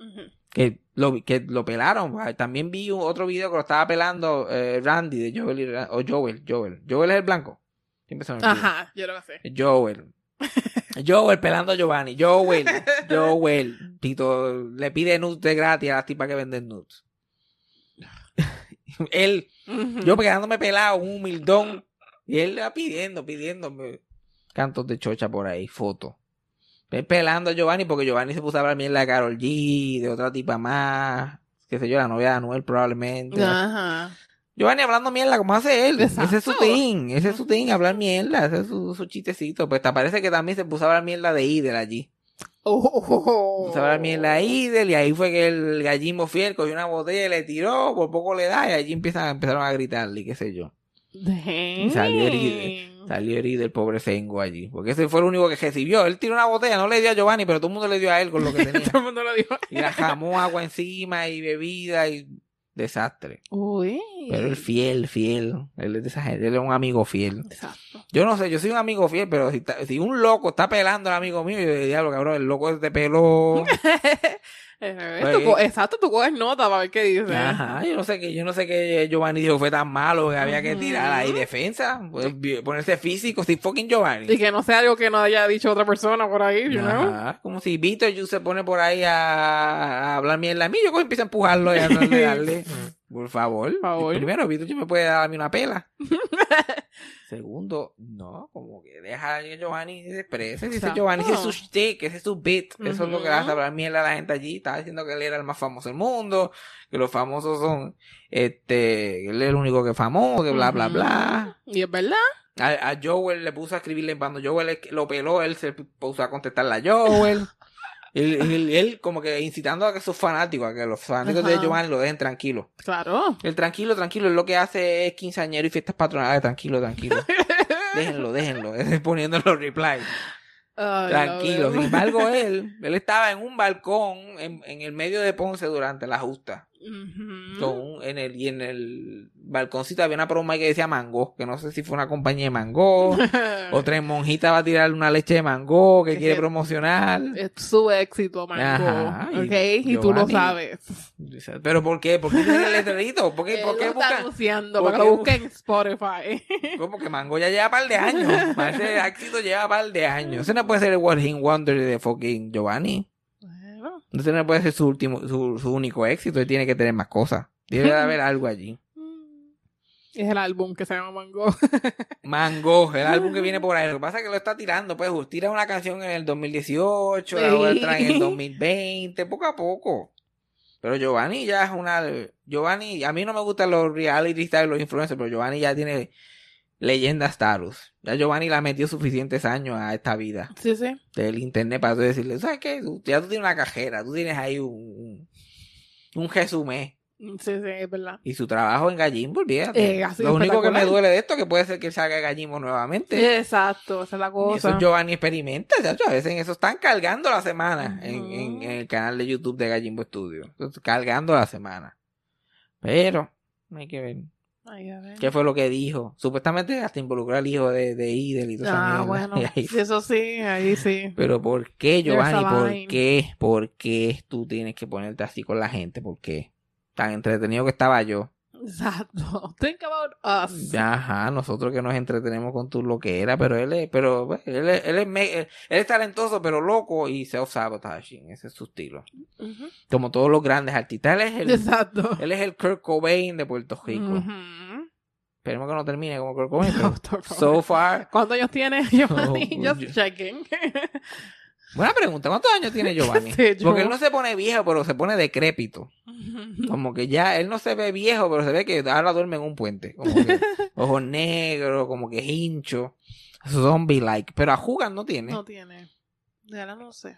que lo, que lo pelaron, también vi un- otro video que lo estaba pelando eh, Randy de Joel, y Ra- o Joel, Joel. Joel es el blanco.
Ajá, yo lo sé.
Joel. Joel pelando a Giovanni. Joel. Joel. Tito le pide nudes de gratis a las tipas que venden nudes. él, yo quedándome pelado, un humildón. Y él le va pidiendo, pidiéndome cantos de chocha por ahí, fotos. Él pelando a Giovanni porque Giovanni se puso a hablar mierda de Carol G, de otra tipa más, qué sé yo, la novia de Anuel probablemente.
Ajá.
Giovanni hablando mierda como hace él.
Exacto.
Ese es su thing, ese es su thing, hablar mierda, ese es su, su chistecito. Pues te parece que también se puso a hablar mierda de Idel allí.
Oh.
Puso a hablar mierda de Idel y ahí fue que el gallimbo fiel cogió una botella y le tiró, por poco le da y allí empiezan, empezaron a gritarle, y qué sé yo.
Dang.
salió herido. Salió herido el pobre Sengo allí. Porque ese fue el único que recibió. Él tiró una botella, no le dio a Giovanni, pero todo el mundo le dio a él con lo que tenía.
Todo el mundo lo dijo.
y la jamó agua encima y bebida y desastre.
Uy.
Pero él fiel, fiel. Él es de esa gente, él es un amigo fiel.
Exacto.
Yo no sé, yo soy un amigo fiel, pero si, un loco está pelando al amigo mío, yo diablo, cabrón, el loco te peló.
Eh,
Pues-
tú exacto, tú coges nota para ver qué dice.
Ajá, yo no sé que, yo no sé que Giovanni dijo fue tan malo que había que tirar ahí defensa, pues, ponerse físico, si fucking Giovanni.
Y que no sea algo que no haya dicho otra persona por ahí, you know?
Ajá, como si Víctor se pone por ahí a, a hablar mierda a mí, yo cojo empiezo a empujarlo y a de darle. Por favor.
favor.
Primero, Yu me puede dar a mí una pela. Segundo, no, como que deja que Giovanni se exprese. Dice. Giovanni, ese es su shtick, ese es su bit. Eso es lo que le hace hablar mierda a la gente allí. Estaba diciendo que él era el más famoso del mundo, que los famosos son, este, él es el único que es famoso, que bla, bla, bla.
Y es verdad.
A, a Joel le puso a escribirle cuando Joel lo peló, él se puso a contestarle a Joel. él, él, él como que incitando a que sus fanáticos, a que los fanáticos de. Giovanni lo dejen tranquilo.
Claro.
El tranquilo, tranquilo, él lo que hace es quinceañero y fiestas patronales, tranquilo, tranquilo. déjenlo, déjenlo, es poniendo los replies. Tranquilo. Sin embargo, él, él estaba en un balcón en, en el medio de Ponce durante la justa. En el, y en el balconcito había una broma que decía mango, que no sé si fue una compañía de mango. Otra monjita va a tirar una leche de mango que
Es
quiere
que-
promocionar.
Es su éxito, Mango.
Ajá, y
ok, y tú lo sabes.
Pero ¿por qué? ¿Por qué tiene el letrerito? ¿Por qué, por qué buscan?
anunciando
por
para que lo busquen en Spotify.
Como que Mango ya lleva par de años. Parece éxito lleva par de años. Ese no puede ser el One Wonder de fucking Giovanni. Ese no puede ser su último, su, su único éxito. Él tiene que tener más cosas. Debe de haber algo allí.
Es el álbum que se llama Mango.
Mango, el álbum que viene por ahí. Lo que pasa es que lo está tirando, pues. Tira una canción en el 2018, la
Sí.
otra en el 2020, poco a poco. Pero Giovanni ya es una. Giovanni, a mí no me gustan los reality stars, los influencers, pero Giovanni ya tiene leyenda status. Ya Giovanni la metió suficientes años a esta vida
Sí, sí.
del internet para decirle, ¿sabes qué? Tú- ya tú tienes una cajera, tú tienes ahí un, un, resumé.
Sí, sí, es verdad.
Y su trabajo en Gallimbo, olvídate.
Eh,
Lo único que me duele de esto es que puede ser que salga Gallimbo nuevamente.
Exacto, esa es la
Y
cosa.
eso Giovanni experimenta, chacho. A veces en eso están cargando la semana en,
Ujú.
en- en el canal de YouTube de Gallimbo Studio. Entonces, cargando la semana. Pero, hay que ver.
Ay, a ver.
¿Qué fue lo que dijo? Supuestamente hasta involucró al hijo de, de Idel y toda esa
Ah, bueno.
Ahí
eso sí, ahí sí.
Pero ¿por qué, Giovanni? ¿Por qué? ¿Por qué tú tienes que ponerte así con la gente? ¿Por qué? Tan entretenido que estaba yo.
Exacto. Think about us.
Ajá, nosotros que nos entretenemos con tu lo que era, pero él es, pero bueno, él es, él es, me- él es talentoso, pero loco y self-sabotaging. Ese es su estilo. Como todos los grandes artistas. Él es el,
Exacto.
él es el Kurt Cobain de Puerto Rico. Esperemos que no termine como Kurt Cobain, pero so far.
¿Cuántos años tiene Giovanni?
Oh,
Just checking.
Buena pregunta, ¿cuántos años tiene Giovanni? Porque él no se pone viejo, pero se pone decrépito. Como que ya, él no se ve viejo, pero se ve que ahora duerme en un puente. Como que ojos negros, como que hincho. Zombie-like. Pero a Jugan no tiene.
No tiene. De ahora no sé.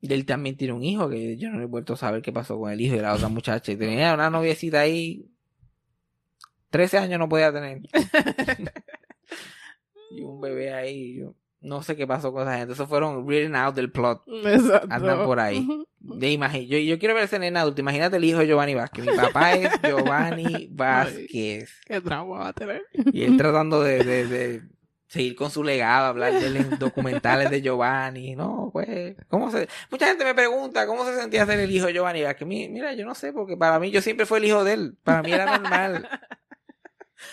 Y él también tiene un hijo, que yo no he vuelto a saber qué pasó con el hijo de la otra muchacha. Y tenía una noviecita ahí. 13 años no podía tener. y un bebé ahí. Yo no sé qué pasó con esa gente. Esos fueron written out del plot.
Exacto.
Andan por ahí. De imagi- yo, yo quiero ver ese nene adulto. Imagínate el hijo de Giovanni Vázquez. Mi papá es Giovanni Vázquez.
¿Qué trauma va a tener?
Y él tratando de, de, de seguir con su legado, hablar de él en documentales de Giovanni. No, pues, ¿cómo se...? Mucha gente me pregunta cómo se sentía ser el hijo de Giovanni Vázquez. Mi- Mira, yo no sé, porque para mí yo siempre fui el hijo de él. Para mí era normal.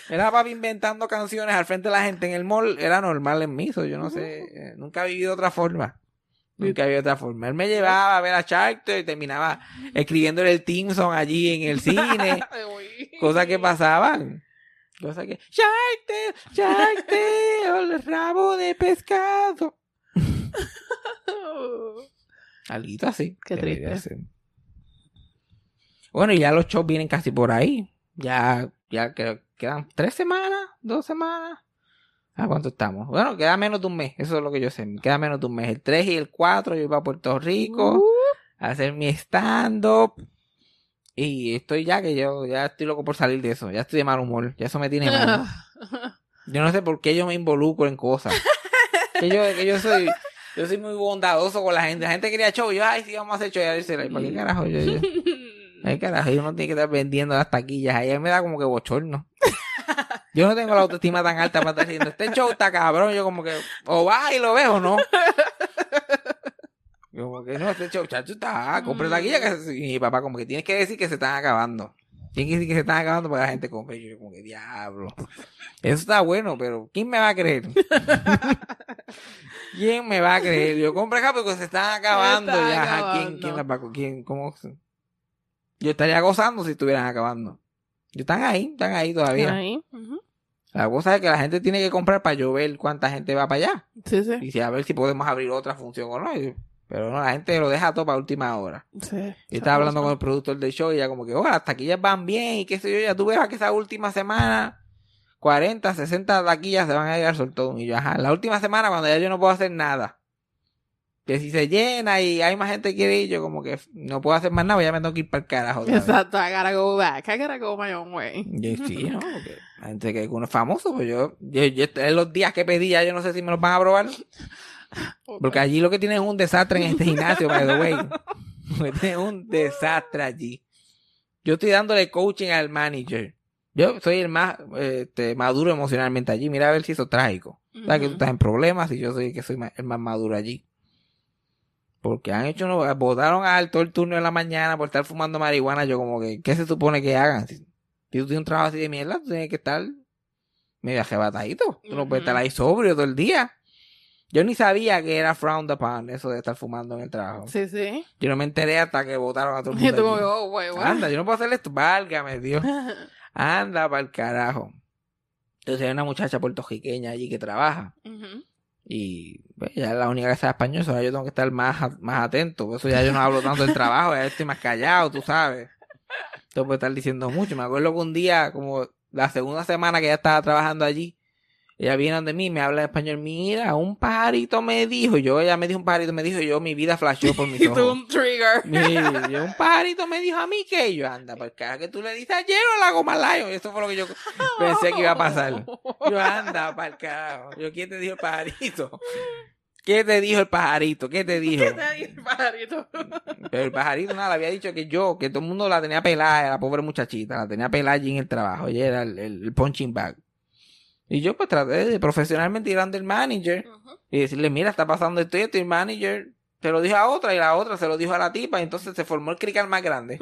Era papi inventando canciones al frente de la gente en el mall. Era normal en mí. so yo no sé. eh, Nunca he vivido otra forma. Nunca de otra forma. Él me llevaba a ver a Charter y terminaba escribiendo el theme song allí en el cine. Cosas que pasaban. Cosas que. Charter, Charter, el rabo de pescado. Alguito así.
Qué triste.
ser. Bueno, y ya los shows vienen casi por ahí. Ya, ya que- quedan tres semanas, dos semanas. ¿A cuánto estamos? Bueno, queda menos de un mes. Eso es lo que yo sé. Queda menos de un mes. El 3 y el 4 yo iba a Puerto Rico
Uh,
a hacer mi stand-up. Y estoy ya que yo ya estoy loco por salir de eso. Ya estoy de mal humor. Ya eso me tiene mal. Yo no sé por qué yo me involucro en cosas. que yo, que yo soy, yo soy muy bondadoso con la gente. La gente quería show. Yo, ay, sí, vamos a hacer show. Y yo decía, "Ay, ¿para qué carajo? Yo, yo, Ay, carajo, uno tiene que estar vendiendo las taquillas. Ahí me da como que bochorno. Yo no tengo la autoestima tan alta para estar diciendo, este show está cabrón. Yo como que, o va y lo veo no. Yo como que no, este show, chacho, está, compre taquilla. Que... Y mi papá como que tienes que decir que se están acabando. Tienes que decir que se están acabando para que la gente compre. Yo como que, diablo. Eso está bueno, pero ¿quién me va a creer? ¿Quién me va a creer? Yo compro acá porque se están acabando.
están
ya, ajá, ¿quién,
acabando.
quién las va a quién, cómo? Yo estaría gozando si estuvieran acabando. Yo están ahí, están ahí todavía.
Ahí. ujú.
La cosa es que la gente tiene que comprar para yo ver cuánta gente va para allá.
Sí, sí.
Y si a ver si podemos abrir otra función o no. Y- Pero no, la gente lo deja todo para última hora.
Sí.
Yo estaba hablando con el productor del show y ya como que, oh, las taquillas van bien y qué sé yo, ya tú ves que esa última semana 40, 60 taquillas se van a al soltón. Y yo, ajá, la última semana cuando ya yo no puedo hacer nada. Que si se llena y hay más gente que quiere ir, yo como que no puedo hacer más nada, ya me tengo que ir para el carajo. vez.
Exacto, I gotta go back. I gotta go my own way.
Y sí, ¿no? Porque gente que uno es famoso, pues yo, yo, yo en los días que pedí ya yo no sé si me los van a aprobar. Porque allí lo que tienen es un desastre en este gimnasio, by the way. Es un desastre allí. Yo estoy dándole coaching al manager. Yo soy el más este, maduro emocionalmente allí. Mira a ver si eso es trágico. Sabes que tú estás en problemas y yo soy el que soy el más maduro allí. Porque han hecho, votaron a todo el turno de la mañana por estar fumando marihuana. Yo como que, ¿qué se supone que hagan? Si, si tú tienes un trabajo así de mierda, tú tienes que estar medio ajebatadito. Tú no puedes estar ahí sobrio todo el día. Yo ni sabía que era frowned upon eso de estar fumando en el trabajo.
Sí, sí.
Yo no me enteré hasta que votaron a todo el
Y
mundo.
tú como,
allí.
oh, wait, what?
Anda, yo no puedo hacerle esto. Válgame, Dios. Anda para el carajo. Entonces hay una muchacha puertorriqueña allí que trabaja. Y pues, ella es la única que sabe español. Ahora yo tengo que estar más, más atento. Por eso ya yo no hablo tanto del trabajo. Ya estoy más callado, tú sabes. Entonces puedo estar diciendo mucho. Me acuerdo que un día, como la segunda semana que ella estaba trabajando allí, ella viene donde mí, me habla en español. Mira, un pajarito me dijo. Yo, ella me dijo un pajarito, me dijo. Yo, mi vida flasheó por
Y tú
ojos.
un trigger.
Mira, yo, un pajarito me dijo a mí que yo anda para el cara que tú le dices ayer o la goma lion. Eso fue lo que yo pensé que iba a pasar. Yo anda para el carajo. Yo, ¿quién te dijo el pajarito? ¿Qué te dijo el pajarito? ¿Qué te dijo?
¿Qué te dice, pajarito?
Pero el pajarito nada, le había dicho que yo, que todo el mundo la tenía pelada, la pobre muchachita, la tenía pelada allí en el trabajo. Ella era el, el- el punching bag. Y yo pues traté de profesionalmente ir el manager y decirle, mira, está pasando esto y esto, y el manager se lo dijo a otra y la otra se lo dijo a la tipa y entonces se formó el crical más grande.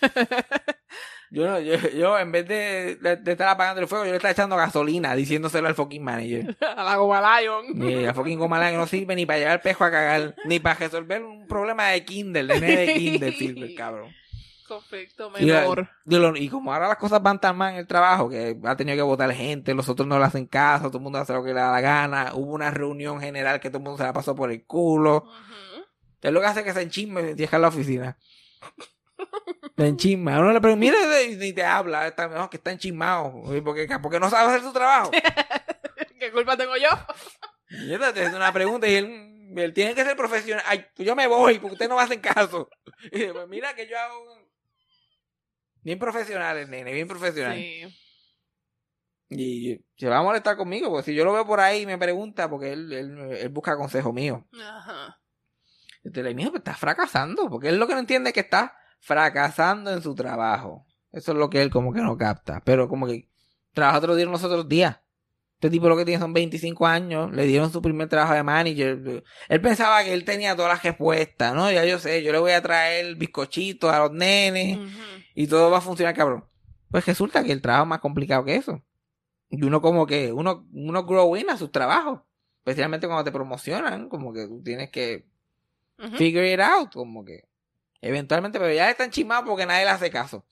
yo, no- yo, yo en vez de, de- de estar apagando el fuego, yo le estaba echando gasolina diciéndoselo al fucking manager.
A la goma lion.
Y la fucking goma que no sirve ni para llevar el pejo a cagar, ni para resolver un problema de Kindle, de nene de Kindle sirve cabrón.
Conflicto menor.
y como ahora las cosas van tan mal en el trabajo, que ha tenido que votar gente, los otros no le hacen caso, todo el mundo hace lo que le da la gana, hubo una reunión general que todo el mundo se la pasó por el culo.
Ujú.
Es lo que hace que se enchisme y deja la oficina. Se enchisma. A uno le pregunta, mira, y te habla, está mejor que está enchismado. Porque, porque no sabe hacer su trabajo.
¿Qué culpa tengo yo?
Y esta te hace una pregunta y él, él tiene que ser profesional. Ay, pues yo me voy porque usted no me hacen caso. Y dice, pues mira que yo hago... Bien profesional el nene, bien profesional.
Sí.
Y se va a molestar conmigo, porque si yo lo veo por ahí y me pregunta, porque él, él, él busca consejo mío.
Ajá.
Yo le digo, pues estás fracasando, porque él lo que no entiende es que está fracasando en su trabajo. Eso es lo que él como que no capta. Pero como que trabajo te lo dieron los otros días. Este tipo lo que tiene son 25 años, le dieron su primer trabajo de manager. Él pensaba que él tenía todas las respuestas, ¿no? Ya yo sé, yo le voy a traer bizcochitos a los nenes y todo va a funcionar cabrón. Pues resulta que el trabajo es más complicado que eso. Y uno como que, uno, uno grow in a sus trabajos. Especialmente cuando te promocionan, como que tú tienes que figure it out, como que eventualmente, pero ya están chimados porque nadie le hace caso.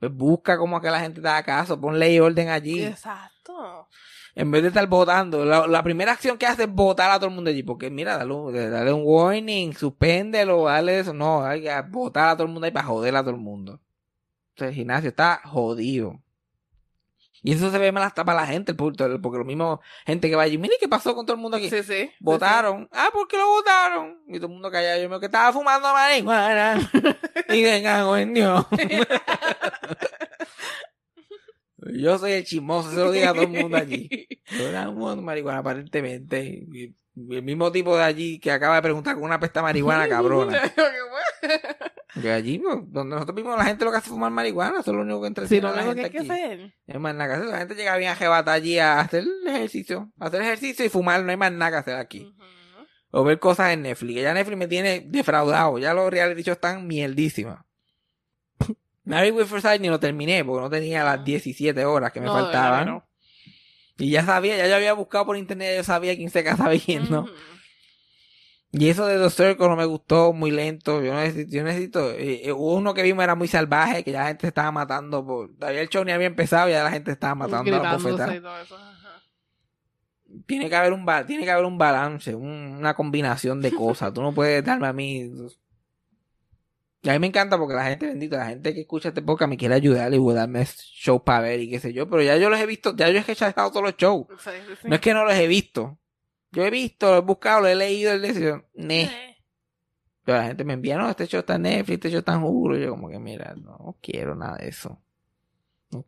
Pues busca como que la gente te haga caso, pon ley y orden allí.
Exacto.
En vez de estar votando, la, la primera acción que hace es votar a todo el mundo allí, porque mira, dale, un- dale un warning, suspéndelo, dale eso, no, hay que votar a todo el mundo ahí para joder a todo el mundo. Entonces el gimnasio está jodido. Y eso se ve mal hasta para la gente, el punto, porque lo mismo gente que va allí, mire qué pasó con todo el mundo aquí.
Sí, sí.
Votaron. Ah, ¿por qué lo votaron? Y todo el mundo callado. Yo me que estaba fumando marihuana. y en Dios. Yo soy el chismoso, se lo diga a todo el mundo allí. Yo era fumando marihuana, aparentemente. El mismo tipo de allí que acaba de preguntar con una pesta marihuana cabrona. Porque allí, pues, donde nosotros vimos, la gente lo que hace es fumar marihuana. Eso es lo único que
Sí,
entretiene
lo
a la
único que
gente
hay que hacer.
No hay más nada que hacer. La gente llega bien a jebatar allí a hacer ejercicio. A hacer ejercicio y fumar. No hay más nada que hacer aquí. O ver cosas en Netflix. Ya Netflix me tiene defraudado. Ya los reality shows están mierdísimas. Married with First Sight ni lo terminé porque no tenía las 17 horas que me
No,
faltaban.
no.
Y ya sabía, ya yo había buscado por internet, yo sabía quién se casaba y quién no. Y eso de The Circle no me gustó, muy lento. Yo necesito, yo necesito, eh, eh, hubo uno que vimos era muy salvaje, que ya la gente se estaba matando por, todavía el show ni había empezado y ya la gente estaba matando a la.
Ajá.
Tiene que haber un ba- tiene que haber un balance, un- una combinación de cosas. Tú no puedes darme a mí. Y a mí me encanta porque la gente bendita, la gente que escucha este podcast me quiere ayudar y voy a darme shows para ver y qué sé yo, pero ya yo los he visto, ya yo he rechazado todos los shows.
Sí, sí, sí.
No es que no los he visto. Yo he visto, lo he buscado, lo he leído, el deseo. Ne. Pero la gente me envía, no, este show está en Netflix, este show está en Hulu. Yo como que, mira, no quiero nada de eso.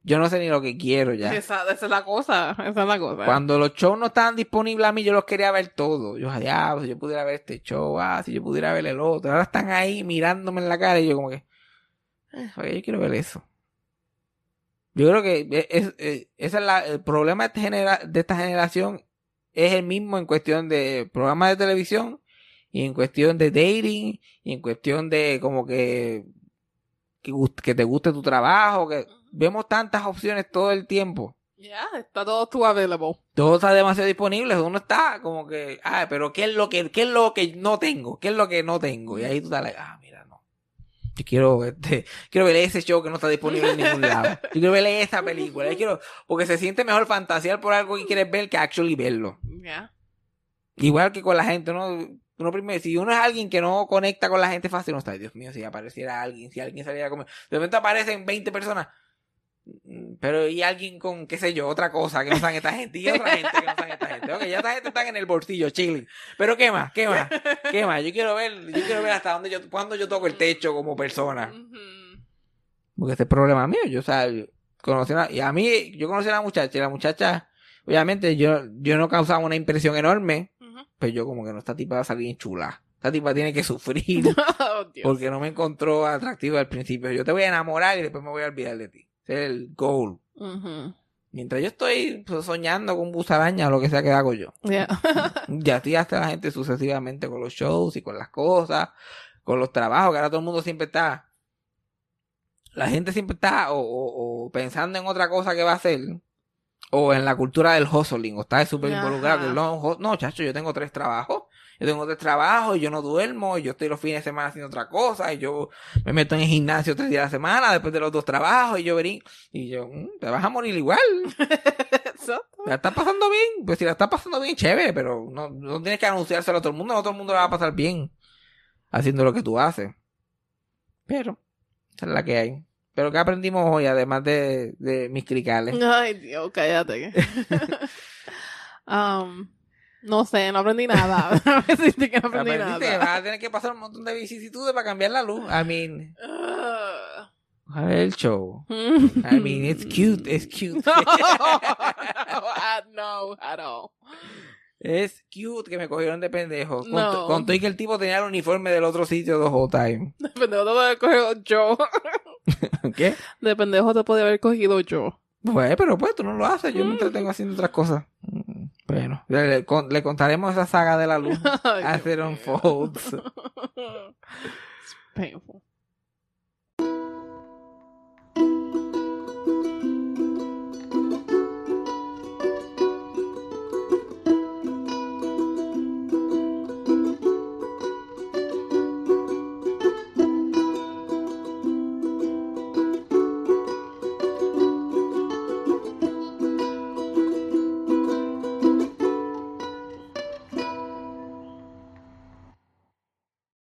Yo no sé ni lo que quiero ya.
Esa, esa es la cosa. Esa es la cosa.
Cuando los shows no estaban disponibles a mí, yo los quería ver todos. Yo, ah, si yo pudiera ver este show, ah, si yo pudiera ver el otro. Ahora están ahí mirándome en la cara y yo como que, eh, yo quiero ver eso. Yo creo que es, es- ese es la- el problema de esta, genera- de esta generación es el mismo en cuestión de programas de televisión y en cuestión de dating y en cuestión de como que que te guste tu trabajo, que vemos tantas opciones todo el tiempo
Ya, está todo tú available.
todo está demasiado disponible, uno está como que, ah, pero ¿qué es lo que, qué es lo que no tengo? ¿Qué es lo que no tengo? Y ahí tú estás, like, ah, mira, no. Yo quiero, este, quiero ver ese show que no está disponible en ningún lado. Yo quiero ver esa película. Yo quiero, porque se siente mejor fantasear por algo que quieres ver que actually verlo.
Ya.
Igual que con la gente, ¿no? Uno primero, si uno es alguien que no conecta con la gente fácil, no está, Dios mío, si apareciera alguien, si alguien saliera a comer. De repente aparecen 20 personas. Mm, Pero y alguien con, qué sé yo, otra cosa que no sean esta gente y otra gente que no sean esta gente. Ok, ya esta gente está en el bolsillo, chilling. Pero qué más, qué más, qué más. Yo quiero ver, yo quiero ver hasta dónde yo, cuándo yo toco el techo como persona. Porque este es problema mío. Yo, o sea, conocí a, y a mí, yo conocí a la muchacha y la muchacha, obviamente, yo, yo no causaba una impresión enorme. Pero yo como que no, esta tipa va a salir chula. Esta tipa tiene que sufrir
Oh,
porque no me encontró atractivo al principio. Yo te voy a enamorar y después me voy a olvidar de ti. Ese es el goal. Mientras yo estoy pues, soñando con busaraña o lo que sea que hago yo.
Ya.
Ya estoy hasta la gente sucesivamente con los shows y con las cosas, con los trabajos, que ahora todo el mundo siempre está. La gente siempre está o, o- o pensando en otra cosa que va a hacer. O en la cultura del hustling, o está súper involucrado. con los ho- No, chacho, yo tengo tres trabajos. Yo tengo tres trabajos y yo no duermo. Y yo estoy los fines de semana haciendo otra cosa. Y yo me meto en el gimnasio tres días a la semana después de los dos trabajos. Y yo verí. Y yo, "Mm, te vas a morir igual. ¿La estás pasando bien? Pues si la estás pasando bien, chévere, pero no, no tienes que anunciárselo a todo el mundo, no todo el mundo la va a pasar bien haciendo lo que tú haces. Pero, esa es la que hay. Pero ¿qué aprendimos hoy, además de, de mis cricales?
Ay, Dios, cállate. um, no sé, no aprendí nada. Decirte que no aprendí
Aprendiste
nada.
vas a tener que pasar un montón de vicisitudes para cambiar la luz. I mean,
Ah.
a ver el show. I mean, it's cute, it's cute.
no, no, at all.
es cute que me cogieron de pendejo. Con,
No.
to- con todo y que el tipo tenía el uniforme del otro sitio the whole time.
De pendejo te podía haber cogido yo.
¿Qué?
De pendejo te podía haber cogido yo.
Pues, pero pues tú no lo haces, yo me entretengo haciendo otras cosas. Mm, Bueno, le, le con- le contaremos esa saga de la luz
Ay,
as
Dios